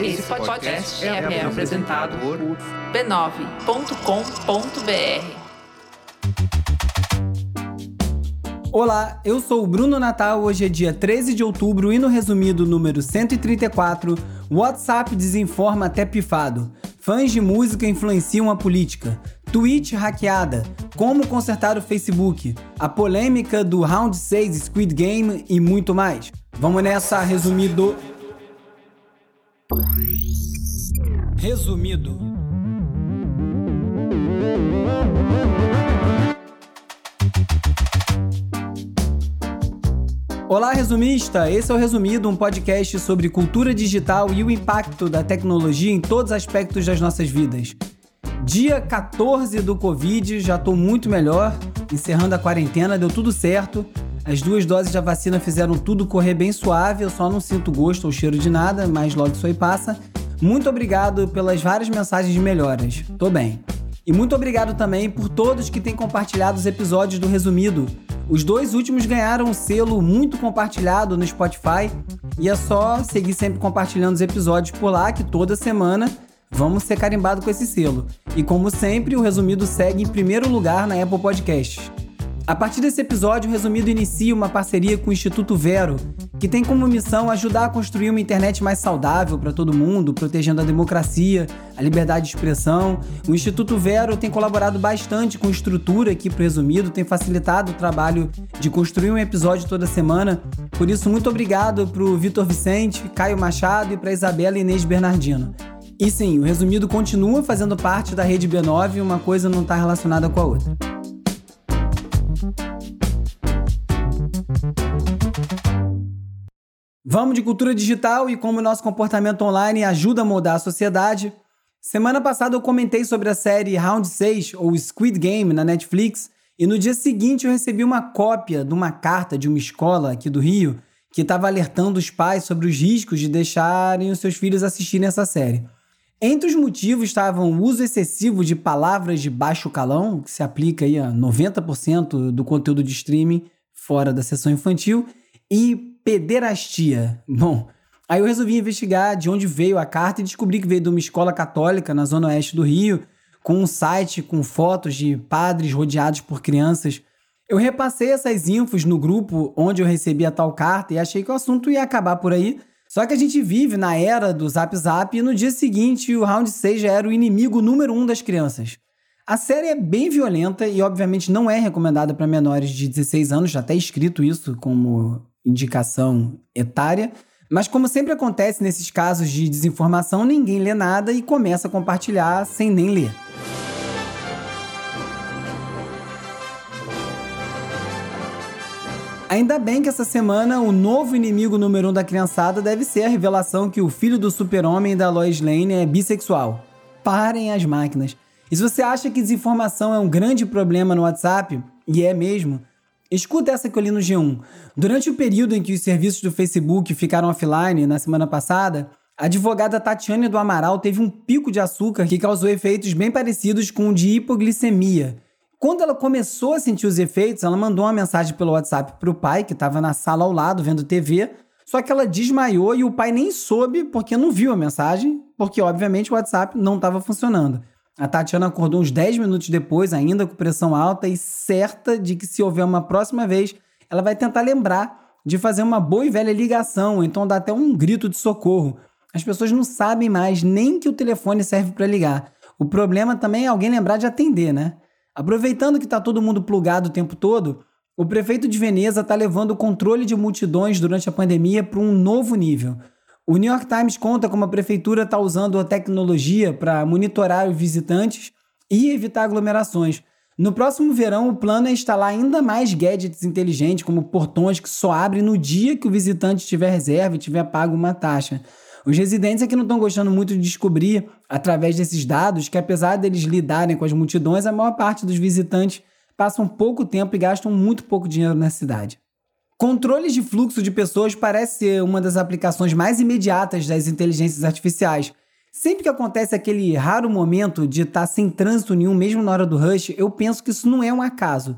Esse podcast é, é apresentado por b9.com.br. Olá, eu sou o Bruno Natal. Hoje é dia 13 de outubro e no resumido número 134, o WhatsApp desinforma até pifado. Fãs de música influenciam a política. Twitch hackeada. Como consertar o Facebook. A polêmica do Round 6 Squid Game e muito mais. Vamos nessa, resumido. Resumido. Olá, resumista! Esse é o Resumido, um podcast sobre cultura digital e o impacto da tecnologia em todos os aspectos das nossas vidas. Dia 14 do Covid, já estou muito melhor, encerrando a quarentena, deu tudo certo. As duas doses da vacina fizeram tudo correr bem suave, eu só não sinto gosto ou cheiro de nada, mas logo isso aí passa. Muito obrigado pelas várias mensagens de melhoras. Tô bem. E muito obrigado também por todos que têm compartilhado os episódios do Resumido. Os dois últimos ganharam um selo muito compartilhado no Spotify e é só seguir sempre compartilhando os episódios por lá que toda semana vamos ser carimbados com esse selo. E como sempre, o Resumido segue em primeiro lugar na Apple Podcasts. A partir desse episódio, o Resumido inicia uma parceria com o Instituto Vero, que tem como missão ajudar a construir uma internet mais saudável para todo mundo, protegendo a democracia, a liberdade de expressão. O Instituto Vero tem colaborado bastante com estrutura aqui para o Resumido, tem facilitado o trabalho de construir um episódio toda semana. Por isso, muito obrigado para o Vitor Vicente, Caio Machado e para Isabela Inês Bernardino. E sim, o Resumido continua fazendo parte da rede B9 e uma coisa não está relacionada com a outra. Vamos de cultura digital e como o nosso comportamento online ajuda a mudar a sociedade. Semana passada eu comentei sobre a série Round 6 ou Squid Game na Netflix e no dia seguinte eu recebi uma cópia de uma carta de uma escola aqui do Rio que estava alertando os pais sobre os riscos de deixarem os seus filhos assistirem essa série. Entre os motivos estavam o uso excessivo de palavras de baixo calão, que se aplica aí a 90% do conteúdo de streaming fora da sessão infantil, e pederastia. Bom, aí eu resolvi investigar de onde veio a carta e descobri que veio de uma escola católica na zona oeste do Rio, com um site com fotos de padres rodeados por crianças. Eu repassei essas infos no grupo onde eu recebi a tal carta e achei que o assunto ia acabar por aí, só que a gente vive na era do Zap Zap e no dia seguinte o Round 6 já era o inimigo número um das crianças. A série é bem violenta e, obviamente, não é recomendada para menores de 16 anos, já até escrito isso como indicação etária. Mas, como sempre acontece nesses casos de desinformação, ninguém lê nada e começa a compartilhar sem nem ler. Ainda bem que essa semana o novo inimigo número um da criançada deve ser a revelação que o filho do super-homem da Lois Lane é bissexual. Parem as máquinas. E se você acha que desinformação é um grande problema no WhatsApp, e é mesmo, escuta essa que eu li no G1. Durante o período em que os serviços do Facebook ficaram offline na semana passada, a advogada Tatiane do Amaral teve um pico de açúcar que causou efeitos bem parecidos com o de hipoglicemia quando ela começou a sentir os efeitos, ela mandou uma mensagem pelo WhatsApp para o pai, que estava na sala ao lado vendo TV, só que ela desmaiou e o pai nem soube porque não viu a mensagem, porque obviamente o WhatsApp não estava funcionando. A Tatiana acordou uns 10 minutos depois, ainda com pressão alta e certa de que se houver uma próxima vez, ela vai tentar lembrar de fazer uma boa e velha ligação, então dar até um grito de socorro. As pessoas não sabem mais nem que o telefone serve para ligar. O problema também é alguém lembrar de atender, né? Aproveitando que está todo mundo plugado o tempo todo, o prefeito de Veneza está levando o controle de multidões durante a pandemia para um novo nível. O New York Times conta como a prefeitura está usando a tecnologia para monitorar os visitantes e evitar aglomerações. No próximo verão, o plano é instalar ainda mais gadgets inteligentes, como portões que só abrem no dia que o visitante tiver reserva e tiver pago uma taxa. Os residentes aqui não estão gostando muito de descobrir, através desses dados, que apesar deles lidarem com as multidões, a maior parte dos visitantes passam pouco tempo e gastam muito pouco dinheiro na cidade. Controles de fluxo de pessoas parece ser uma das aplicações mais imediatas das inteligências artificiais. Sempre que acontece aquele raro momento de estar sem trânsito nenhum, mesmo na hora do rush, eu penso que isso não é um acaso.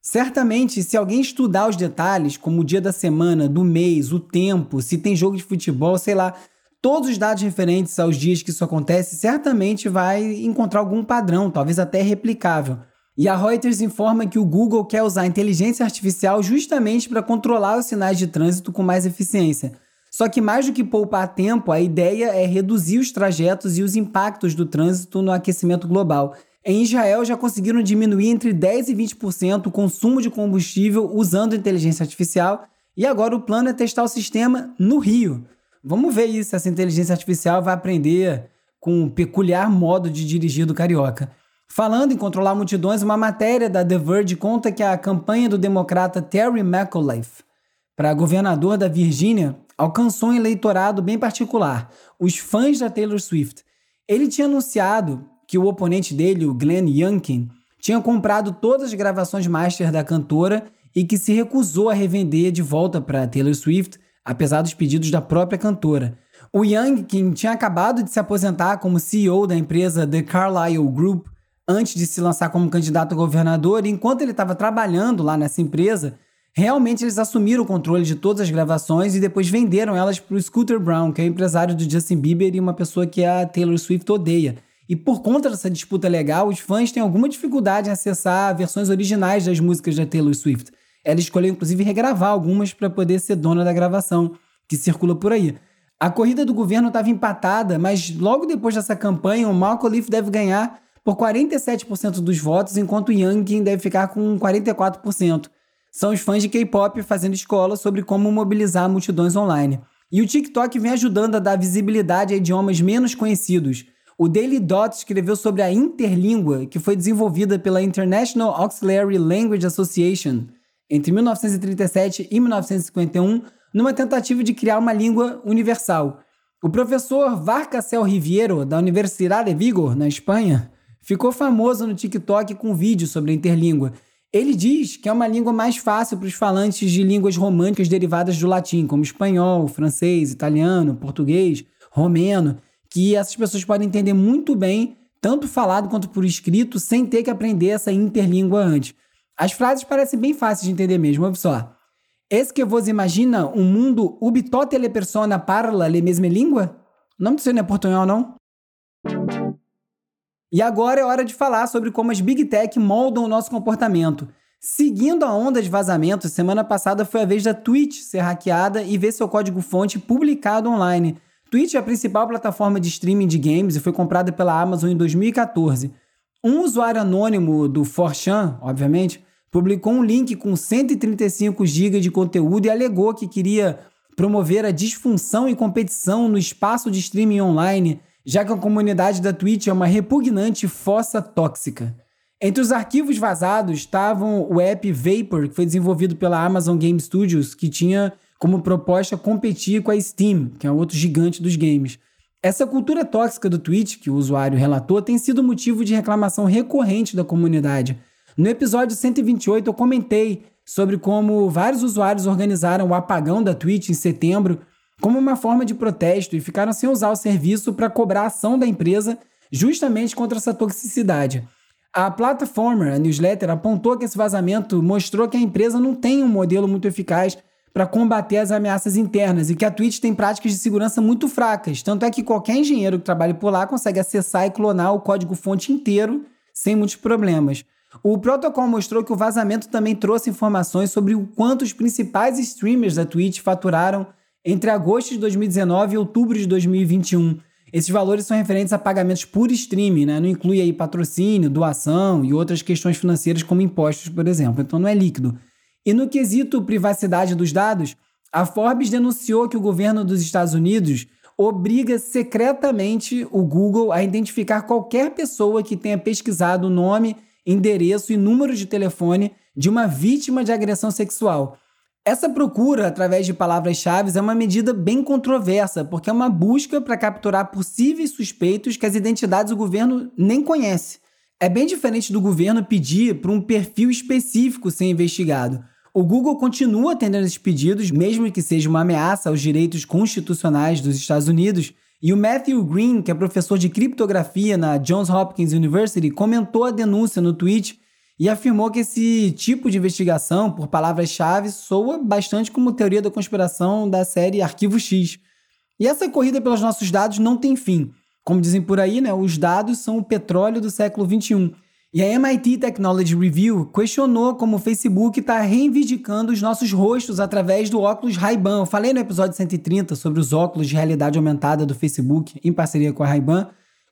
Certamente, se alguém estudar os detalhes, como o dia da semana, do mês, o tempo, se tem jogo de futebol, sei lá, todos os dados referentes aos dias que isso acontece, certamente vai encontrar algum padrão, talvez até replicável. E a Reuters informa que o Google quer usar a inteligência artificial justamente para controlar os sinais de trânsito com mais eficiência. Só que mais do que poupar tempo, a ideia é reduzir os trajetos e os impactos do trânsito no aquecimento global. Em Israel já conseguiram diminuir entre 10 e 20% o consumo de combustível usando inteligência artificial, e agora o plano é testar o sistema no Rio. Vamos ver isso, se essa inteligência artificial vai aprender com o peculiar modo de dirigir do carioca. Falando em controlar multidões, uma matéria da The Verge conta que a campanha do democrata Terry McAuliffe para governador da Virgínia alcançou um eleitorado bem particular, os fãs da Taylor Swift. Ele tinha anunciado que o oponente dele, o Glenn Youngkin, tinha comprado todas as gravações master da cantora e que se recusou a revender de volta para Taylor Swift, apesar dos pedidos da própria cantora. O Youngkin tinha acabado de se aposentar como CEO da empresa The Carlyle Group antes de se lançar como candidato a governador, enquanto ele estava trabalhando lá nessa empresa, Realmente eles assumiram o controle de todas as gravações e depois venderam elas para o Scooter Brown, que é empresário do Justin Bieber e uma pessoa que a Taylor Swift odeia. E por conta dessa disputa legal, os fãs têm alguma dificuldade em acessar versões originais das músicas da Taylor Swift. Ela escolheu inclusive regravar algumas para poder ser dona da gravação, que circula por aí. A corrida do governo estava empatada, mas logo depois dessa campanha, o Malcolm Leaf deve ganhar por 47% dos votos, enquanto Youngkin deve ficar com 44% são os fãs de K-pop fazendo escola sobre como mobilizar multidões online. E o TikTok vem ajudando a dar visibilidade a idiomas menos conhecidos. O Daily Dot escreveu sobre a interlíngua, que foi desenvolvida pela International Auxiliary Language Association entre 1937 e 1951, numa tentativa de criar uma língua universal. O professor Varcacel Riviero, da Universidade de Vigo, na Espanha, ficou famoso no TikTok com vídeos sobre a interlíngua ele diz que é uma língua mais fácil para os falantes de línguas românticas derivadas do latim, como espanhol, francês, italiano, português, romeno, que essas pessoas podem entender muito bem, tanto falado quanto por escrito, sem ter que aprender essa interlíngua antes. As frases parecem bem fáceis de entender mesmo, olha só. Es que vos imagina um mundo ubi tote le parla le mesme língua? O nome disso não é portunhol, não? E agora é hora de falar sobre como as Big Tech moldam o nosso comportamento. Seguindo a onda de vazamentos, semana passada foi a vez da Twitch ser hackeada e ver seu código-fonte publicado online. Twitch é a principal plataforma de streaming de games e foi comprada pela Amazon em 2014. Um usuário anônimo do 4chan, obviamente, publicou um link com 135 GB de conteúdo e alegou que queria promover a disfunção e competição no espaço de streaming online já que a comunidade da Twitch é uma repugnante fossa tóxica. Entre os arquivos vazados estavam o app Vapor, que foi desenvolvido pela Amazon Game Studios, que tinha como proposta competir com a Steam, que é outro gigante dos games. Essa cultura tóxica do Twitch, que o usuário relatou, tem sido motivo de reclamação recorrente da comunidade. No episódio 128, eu comentei sobre como vários usuários organizaram o apagão da Twitch em setembro como uma forma de protesto e ficaram sem usar o serviço para cobrar a ação da empresa justamente contra essa toxicidade. A plataforma, a newsletter, apontou que esse vazamento mostrou que a empresa não tem um modelo muito eficaz para combater as ameaças internas e que a Twitch tem práticas de segurança muito fracas. Tanto é que qualquer engenheiro que trabalhe por lá consegue acessar e clonar o código-fonte inteiro sem muitos problemas. O protocolo mostrou que o vazamento também trouxe informações sobre o quanto os principais streamers da Twitch faturaram entre agosto de 2019 e outubro de 2021. Esses valores são referentes a pagamentos por streaming, né? não inclui aí patrocínio, doação e outras questões financeiras como impostos, por exemplo. Então não é líquido. E no quesito privacidade dos dados, a Forbes denunciou que o governo dos Estados Unidos obriga secretamente o Google a identificar qualquer pessoa que tenha pesquisado o nome, endereço e número de telefone de uma vítima de agressão sexual. Essa procura através de palavras-chave é uma medida bem controversa, porque é uma busca para capturar possíveis suspeitos que as identidades do governo nem conhece. É bem diferente do governo pedir para um perfil específico ser investigado. O Google continua atendendo esses pedidos, mesmo que seja uma ameaça aos direitos constitucionais dos Estados Unidos. E o Matthew Green, que é professor de criptografia na Johns Hopkins University, comentou a denúncia no tweet e afirmou que esse tipo de investigação, por palavras-chave, soa bastante como teoria da conspiração da série Arquivo X. E essa corrida pelos nossos dados não tem fim. Como dizem por aí, né, os dados são o petróleo do século XXI. E a MIT Technology Review questionou como o Facebook está reivindicando os nossos rostos através do óculos Ray-Ban. Eu falei no episódio 130 sobre os óculos de realidade aumentada do Facebook, em parceria com a Ray-Ban,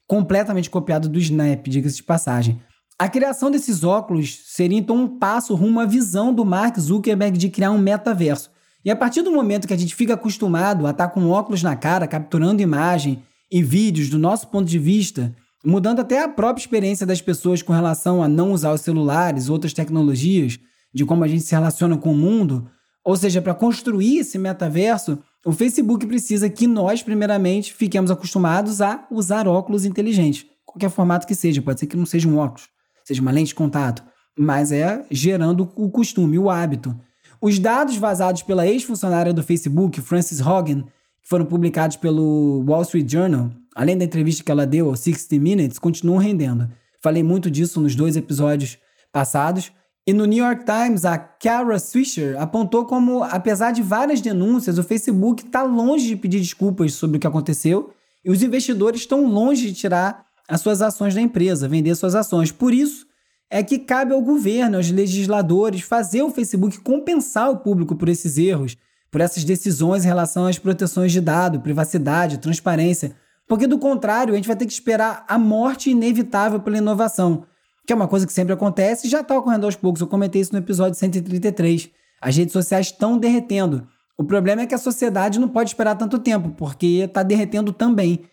completamente copiado do Snap, diga-se de passagem. A criação desses óculos seria então um passo rumo à visão do Mark Zuckerberg de criar um metaverso. E a partir do momento que a gente fica acostumado a estar com óculos na cara, capturando imagem e vídeos do nosso ponto de vista, mudando até a própria experiência das pessoas com relação a não usar os celulares, outras tecnologias, de como a gente se relaciona com o mundo. Ou seja, para construir esse metaverso, o Facebook precisa que nós, primeiramente, fiquemos acostumados a usar óculos inteligentes. Qualquer formato que seja, pode ser que não seja um óculos, seja uma lente de contato, mas é gerando o costume, o hábito. Os dados vazados pela ex-funcionária do Facebook, Frances Hogan, que foram publicados pelo Wall Street Journal, além da entrevista que ela deu ao 60 Minutes, continuam rendendo. Falei muito disso nos dois episódios passados. E no New York Times, a Kara Swisher apontou como, apesar de várias denúncias, o Facebook está longe de pedir desculpas sobre o que aconteceu e os investidores estão longe de tirar as suas ações da empresa, vender suas ações. Por isso, é que cabe ao governo, aos legisladores, fazer o Facebook compensar o público por esses erros, por essas decisões em relação às proteções de dado, privacidade, transparência, porque do contrário, a gente vai ter que esperar a morte inevitável pela inovação, que é uma coisa que sempre acontece e já está ocorrendo aos poucos. Eu comentei isso no episódio 133. As redes sociais estão derretendo. O problema é que a sociedade não pode esperar tanto tempo, porque está derretendo também.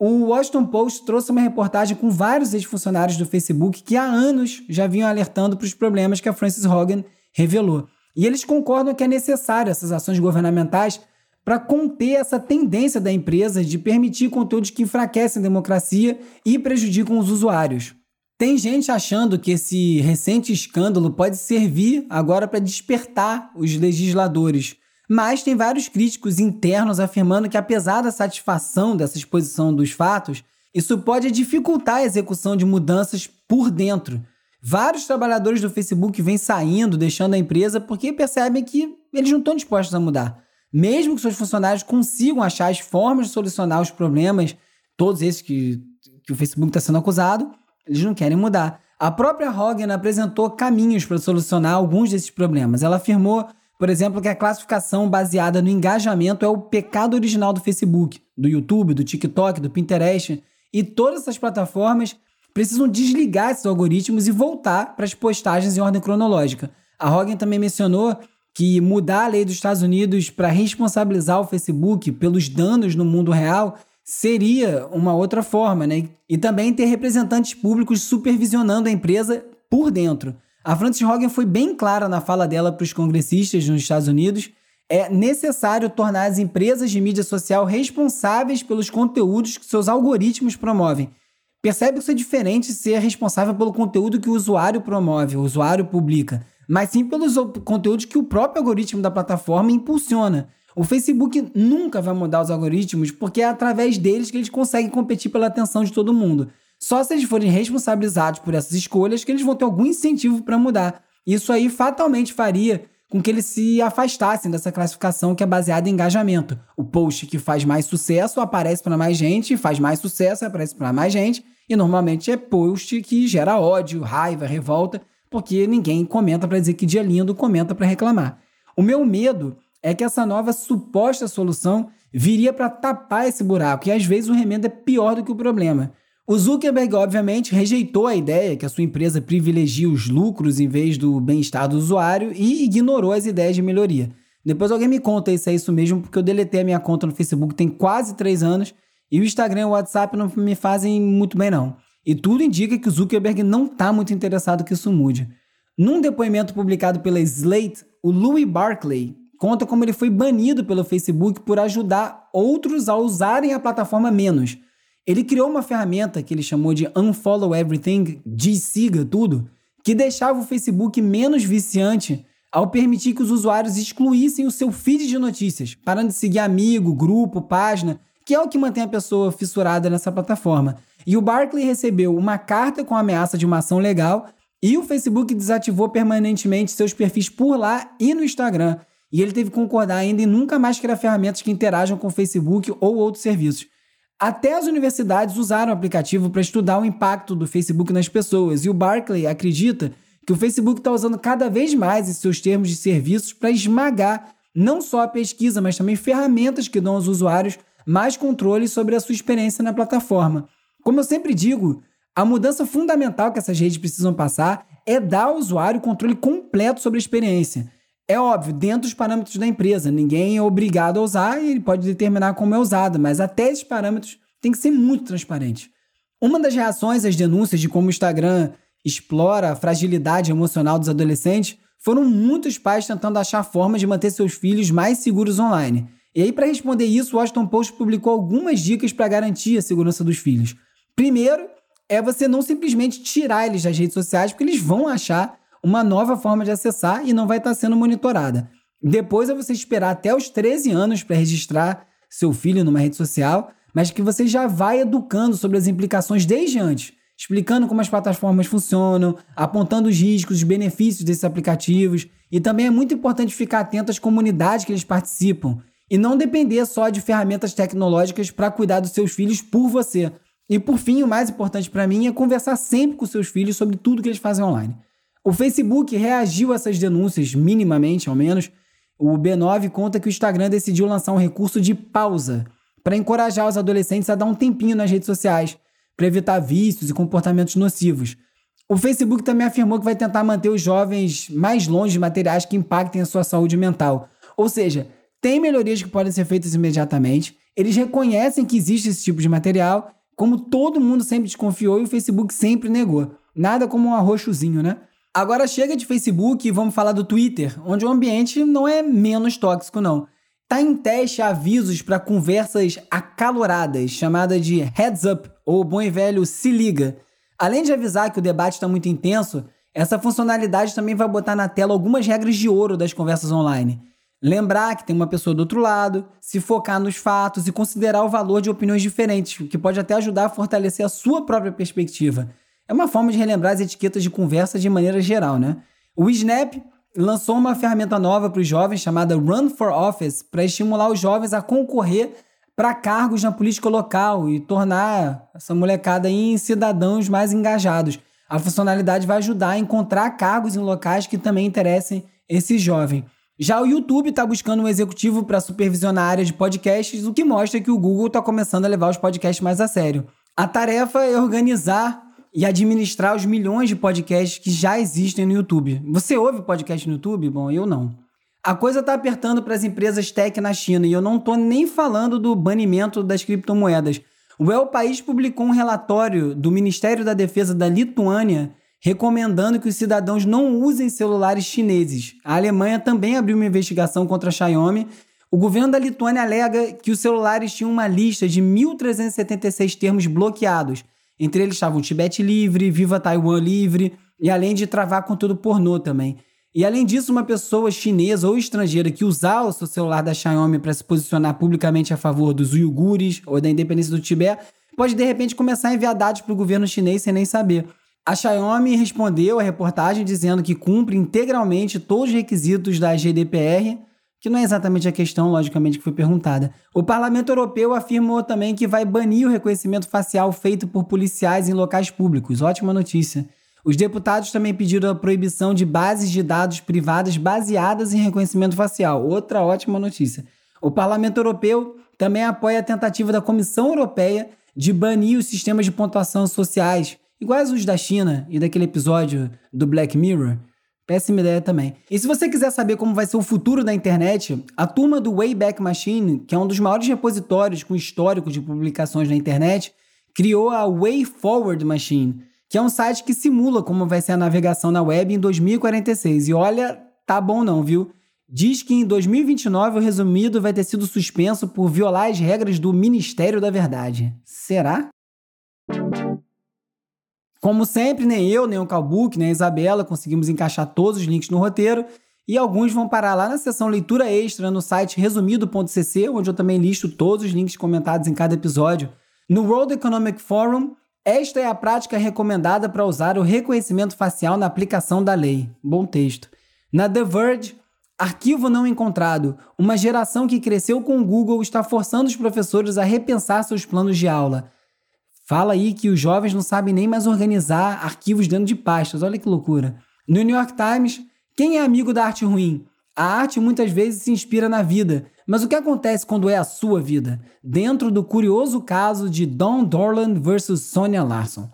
O Washington Post trouxe uma reportagem com vários ex-funcionários do Facebook que há anos já vinham alertando para os problemas que a Frances Hogan revelou. E eles concordam que é necessário essas ações governamentais para conter essa tendência da empresa de permitir conteúdos que enfraquecem a democracia e prejudicam os usuários. Tem gente achando que esse recente escândalo pode servir agora para despertar os legisladores, mas tem vários críticos internos afirmando que, apesar da satisfação dessa exposição dos fatos, isso pode dificultar a execução de mudanças por dentro. Vários trabalhadores do Facebook vêm saindo, deixando a empresa, porque percebem que eles não estão dispostos a mudar. Mesmo que seus funcionários consigam achar as formas de solucionar os problemas, todos esses que, que o Facebook está sendo acusado, eles não querem mudar. A própria Hogan apresentou caminhos para solucionar alguns desses problemas. Ela afirmou, por exemplo, que a classificação baseada no engajamento é o pecado original do Facebook, do YouTube, do TikTok, do Pinterest. E todas essas plataformas precisam desligar esses algoritmos e voltar para as postagens em ordem cronológica. A Hogan também mencionou que mudar a lei dos Estados Unidos para responsabilizar o Facebook pelos danos no mundo real seria uma outra forma, né? E também ter representantes públicos supervisionando a empresa por dentro. A Frances Hogan foi bem clara na fala dela para os congressistas nos Estados Unidos. É necessário tornar as empresas de mídia social responsáveis pelos conteúdos que seus algoritmos promovem. Percebe que isso é diferente de ser responsável pelo conteúdo que o usuário promove, o usuário publica mas sim pelos conteúdos que o próprio algoritmo da plataforma impulsiona. O Facebook nunca vai mudar os algoritmos porque é através deles que eles conseguem competir pela atenção de todo mundo. Só se eles forem responsabilizados por essas escolhas que eles vão ter algum incentivo para mudar. Isso aí fatalmente faria com que eles se afastassem dessa classificação que é baseada em engajamento. O post que faz mais sucesso aparece para mais gente, faz mais sucesso aparece para mais gente, e normalmente é post que gera ódio, raiva, revolta porque ninguém comenta para dizer que dia lindo, comenta para reclamar. O meu medo é que essa nova suposta solução viria para tapar esse buraco e às vezes o remendo é pior do que o problema. O Zuckerberg, obviamente, rejeitou a ideia que a sua empresa privilegia os lucros em vez do bem-estar do usuário e ignorou as ideias de melhoria. Depois alguém me conta se é isso mesmo, porque eu deletei a minha conta no Facebook tem quase três anos e o Instagram e o WhatsApp não me fazem muito bem, não. E tudo indica que o Zuckerberg não está muito interessado que isso mude. Num depoimento publicado pela Slate, o Louis Barclay conta como ele foi banido pelo Facebook por ajudar outros a usarem a plataforma menos. Ele criou uma ferramenta que ele chamou de Unfollow Everything, desiga tudo, que deixava o Facebook menos viciante ao permitir que os usuários excluíssem o seu feed de notícias, parando de seguir amigo, grupo, página, que é o que mantém a pessoa fissurada nessa plataforma. E o Barclay recebeu uma carta com ameaça de uma ação legal E o Facebook desativou permanentemente seus perfis por lá e no Instagram. E ele teve que concordar ainda em nunca mais criar ferramentas que interajam com o Facebook ou outros serviços. Até as universidades usaram o aplicativo para estudar o impacto do Facebook nas pessoas, e o Barclay acredita que o Facebook está usando cada vez mais esses seus termos de serviços para esmagar não só a pesquisa, mas também ferramentas que dão aos usuários mais controle sobre a sua experiência na plataforma. Como eu sempre digo, a mudança fundamental que essas redes precisam passar é dar ao usuário controle completo sobre a experiência. É óbvio, dentro dos parâmetros da empresa, ninguém é obrigado a usar e ele pode determinar como é usada, mas até esses parâmetros tem que ser muito transparente. Uma das reações às denúncias de como o Instagram explora a fragilidade emocional dos adolescentes foram muitos pais tentando achar formas de manter seus filhos mais seguros online. E aí, para responder isso, o Washington Post publicou algumas dicas para garantir a segurança dos filhos. Primeiro, é você não simplesmente tirar eles das redes sociais, porque eles vão achar uma nova forma de acessar e não vai estar sendo monitorada. Depois é você esperar até os 13 anos para registrar seu filho numa rede social, mas que você já vai educando sobre as implicações desde antes, explicando como as plataformas funcionam, apontando os riscos, os benefícios desses aplicativos, e também é muito importante ficar atento às comunidades que eles participam e não depender só de ferramentas tecnológicas para cuidar dos seus filhos por você. E por fim, o mais importante para mim é conversar sempre com seus filhos sobre tudo que eles fazem online. O Facebook reagiu a essas denúncias, minimamente ao menos. O B9 conta que o Instagram decidiu lançar um recurso de pausa para encorajar os adolescentes a dar um tempinho nas redes sociais, para evitar vícios e comportamentos nocivos. O Facebook também afirmou que vai tentar manter os jovens mais longe de materiais que impactem a sua saúde mental. Ou seja, tem melhorias que podem ser feitas imediatamente, eles reconhecem que existe esse tipo de material, como todo mundo sempre desconfiou e o Facebook sempre negou. Nada como um arroxozinho, né? Agora chega de Facebook e vamos falar do Twitter, onde o ambiente não é menos tóxico, não. Tá em teste avisos para conversas acaloradas, chamada de heads up, ou bom e velho se liga. Além de avisar que o debate está muito intenso, essa funcionalidade também vai botar na tela algumas regras de ouro das conversas online. Lembrar que tem uma pessoa do outro lado, se focar nos fatos e considerar o valor de opiniões diferentes, o que pode até ajudar a fortalecer a sua própria perspectiva. É uma forma de relembrar as etiquetas de conversa de maneira geral, né? O Snap lançou uma ferramenta nova para os jovens chamada Run for Office para estimular os jovens a concorrer para cargos na política local e tornar essa molecada em cidadãos mais engajados. A funcionalidade vai ajudar a encontrar cargos em locais que também interessem esse jovem. Já o YouTube está buscando um executivo para supervisionar a área de podcasts, o que mostra que o Google está começando a levar os podcasts mais a sério. A tarefa é organizar e administrar os milhões de podcasts que já existem no YouTube. Você ouve podcast no YouTube? Bom, eu não. A coisa está apertando para as empresas tech na China e eu não estou nem falando do banimento das criptomoedas. O El País publicou um relatório do Ministério da Defesa da Lituânia recomendando que os cidadãos não usem celulares chineses. A Alemanha também abriu uma investigação contra a Xiaomi. O governo da Lituânia alega que os celulares tinham uma lista de 1.376 termos bloqueados entre eles estavam Tibete Livre, Viva Taiwan Livre, e além de travar conteúdo pornô também. E além disso, uma pessoa chinesa ou estrangeira que usar o seu celular da Xiaomi para se posicionar publicamente a favor dos uigures ou da independência do Tibete, pode de repente começar a enviar dados para o governo chinês sem nem saber. A Xiaomi respondeu à reportagem dizendo que cumpre integralmente todos os requisitos da GDPR que não é exatamente a questão, logicamente, que foi perguntada. O Parlamento Europeu afirmou também que vai banir o reconhecimento facial feito por policiais em locais públicos. Ótima notícia. Os deputados também pediram a proibição de bases de dados privadas baseadas em reconhecimento facial. Outra ótima notícia. O Parlamento Europeu também apoia a tentativa da Comissão Europeia de banir os sistemas de pontuação sociais, iguais os da China e daquele episódio do Black Mirror, Péssima ideia também. E se você quiser saber como vai ser o futuro da internet, a turma do Wayback Machine, que é um dos maiores repositórios com histórico de publicações na internet, criou a Way Forward Machine, que é um site que simula como vai ser a navegação na web em 2046. E olha, tá bom não, viu? Diz que em 2029 o resumido vai ter sido suspenso por violar as regras do Ministério da Verdade. Será? Como sempre, nem eu, nem o Calbook, nem a Isabela conseguimos encaixar todos os links no roteiro e alguns vão parar lá na seção leitura extra no site resumido.cc, onde eu também listo todos os links comentados em cada episódio. No World Economic Forum, Esta é a prática recomendada para usar o reconhecimento facial na aplicação da lei. Bom texto. Na The Verge, arquivo não encontrado. Uma geração que cresceu com o Google está forçando os professores a repensar seus planos de aula. Fala aí que os jovens não sabem nem mais organizar arquivos dentro de pastas. Olha que loucura. No New York Times, quem é amigo da arte ruim? A arte muitas vezes se inspira na vida, mas o que acontece quando é a sua vida? Dentro do curioso caso de Don Dorland versus Sonia Larson.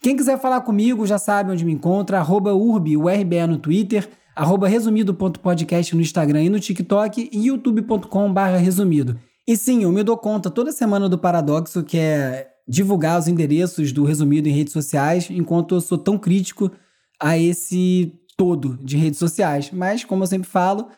Quem quiser falar comigo já sabe onde me encontra, arroba URBE no Twitter, arroba resumido.podcast no Instagram e no TikTok e youtube.com resumido. E sim, eu me dou conta toda semana do paradoxo que é divulgar os endereços do resumido em redes sociais, enquanto eu sou tão crítico a esse todo de redes sociais. Mas, como eu sempre falo,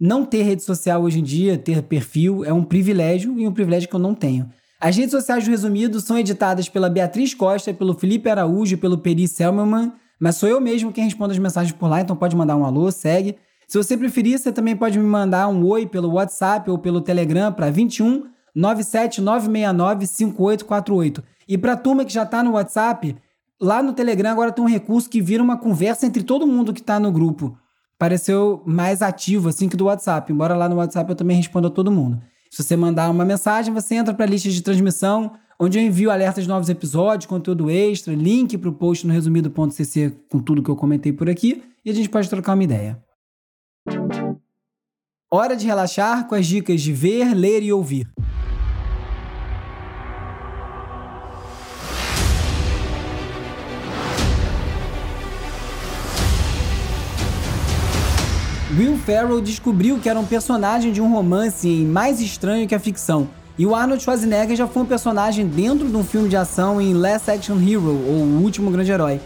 não ter rede social hoje em dia, ter perfil, é um privilégio e um privilégio que eu não tenho. As redes sociais do Resumido são editadas pela Beatriz Costa, pelo Felipe Araújo e pelo Peri Selmerman, mas sou eu mesmo quem responde as mensagens por lá, então pode mandar um alô, segue. Se você preferir, você também pode me mandar um oi pelo WhatsApp ou pelo Telegram para 21 97 969 5848. E para a turma que já está no WhatsApp, lá no Telegram agora tem um recurso que vira uma conversa entre todo mundo que está no grupo pareceu mais ativo assim que do WhatsApp. Embora lá no WhatsApp eu também responda a todo mundo. Se você mandar uma mensagem, você entra para a lista de transmissão, onde eu envio alertas de novos episódios, conteúdo extra, link para o post no resumido.cc com tudo que eu comentei por aqui e a gente pode trocar uma ideia. Hora de relaxar com as dicas de ver, ler e ouvir. Will Ferrell descobriu que era um personagem de um romance mais estranho que a ficção. E o Arnold Schwarzenegger já foi um personagem dentro de um filme de ação em Last Action Hero, ou O Último Grande Herói.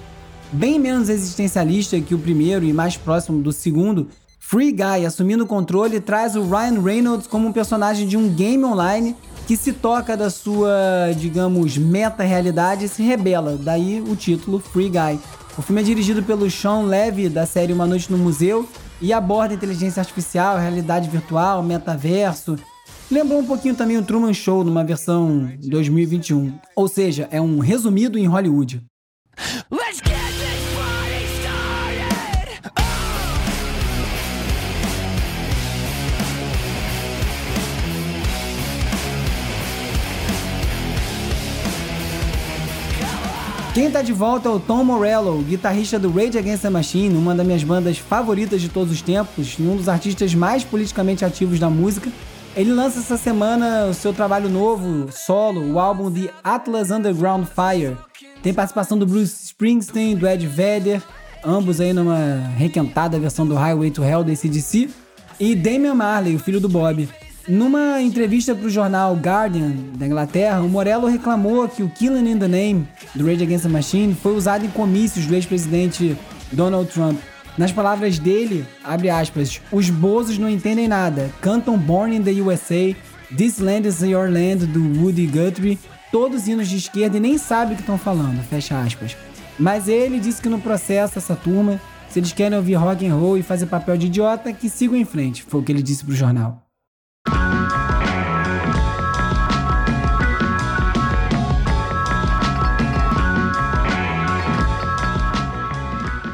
Bem menos existencialista que o primeiro e mais próximo do segundo, Free Guy, assumindo o controle, traz o Ryan Reynolds como um personagem de um game online que se toca da sua, digamos, meta-realidade e se rebela. Daí o título Free Guy. O filme é dirigido pelo Sean Levy, da série Uma Noite no Museu, e aborda inteligência artificial, realidade virtual, metaverso. Lembrou um pouquinho também o Truman Show numa versão 2021. Ou seja, é um resumido em Hollywood. Let's Quem tá de volta é o Tom Morello, guitarrista do Rage Against the Machine, uma das minhas bandas favoritas de todos os tempos e um dos artistas mais politicamente ativos da música. Ele lança essa semana o seu trabalho novo, solo, o álbum The Atlas Underground Fire. Tem participação do Bruce Springsteen, do Ed Vedder, ambos aí numa requentada versão do Highway to Hell da ACDC, e Damian Marley, o filho do Bob. Numa entrevista para o jornal Guardian da Inglaterra, o Morello reclamou que o Killing in the Name do Rage Against the Machine foi usado em comícios do ex-presidente Donald Trump. Nas palavras dele, abre aspas, os bozos não entendem nada, cantam Born in the USA, This Land is Your Land do Woody Guthrie, todos hinos de esquerda e nem sabe o que estão falando, fecha aspas. Mas ele disse que no processo, essa turma, se eles querem ouvir rock and roll e fazer papel de idiota, que sigam em frente, foi o que ele disse para o jornal.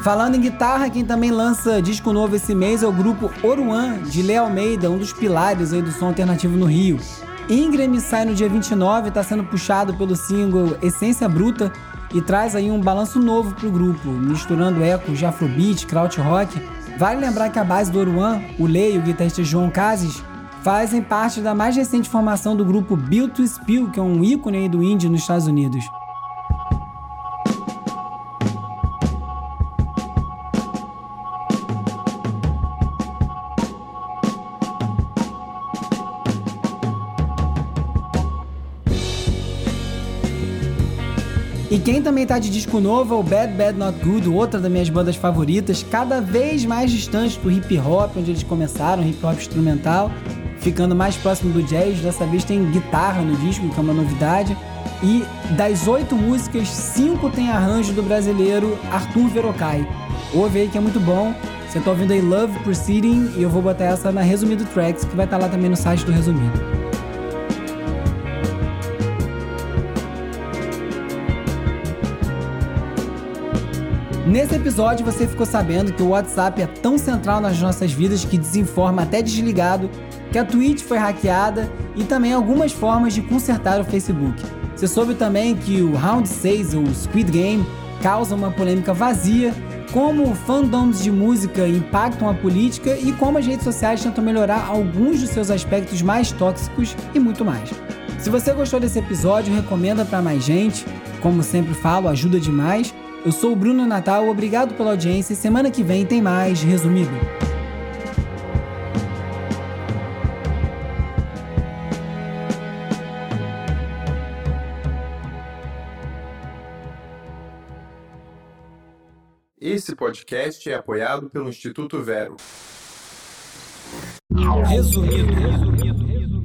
Falando em guitarra, quem também lança disco novo esse mês é o grupo Oruan, de Léo Almeida, um dos pilares aí do som alternativo no Rio. Ingram sai no dia 29, está sendo puxado pelo single Essência Bruta e traz aí um balanço novo pro grupo, misturando ecos de afrobeat, krautrock. Vale lembrar que a base do Oruan, o Lei e o guitarrista João Cases, fazem parte da mais recente formação do grupo Built to Spill, que é um ícone do indie nos Estados Unidos. E quem também tá de disco novo é o Bad Bad Not Good, outra das minhas bandas favoritas, cada vez mais distante do hip hop, onde eles começaram, hip hop instrumental, ficando mais próximo do jazz. Dessa vez tem guitarra no disco, que é uma novidade. E das oito músicas, cinco tem arranjo do brasileiro Arthur Verocai. Ouve aí que é muito bom. Você tá ouvindo aí Love Proceeding e eu vou botar essa na Resumido Tracks, que vai estar tá lá também no site do Resumido. Nesse episódio você ficou sabendo que o WhatsApp é tão central nas nossas vidas que desinforma até desligado, que a Twitch foi hackeada e também algumas formas de consertar o Facebook. Você soube também que o Round 6, o Squid Game, causa uma polêmica vazia, como fandoms de música impactam a política e como as redes sociais tentam melhorar alguns dos seus aspectos mais tóxicos e muito mais. Se você gostou desse episódio, recomenda para mais gente. Como sempre falo, ajuda demais. Eu sou o Bruno Natal, obrigado pela audiência e semana que vem tem mais resumido. Esse podcast é apoiado pelo Instituto Vero. Resumido. resumido.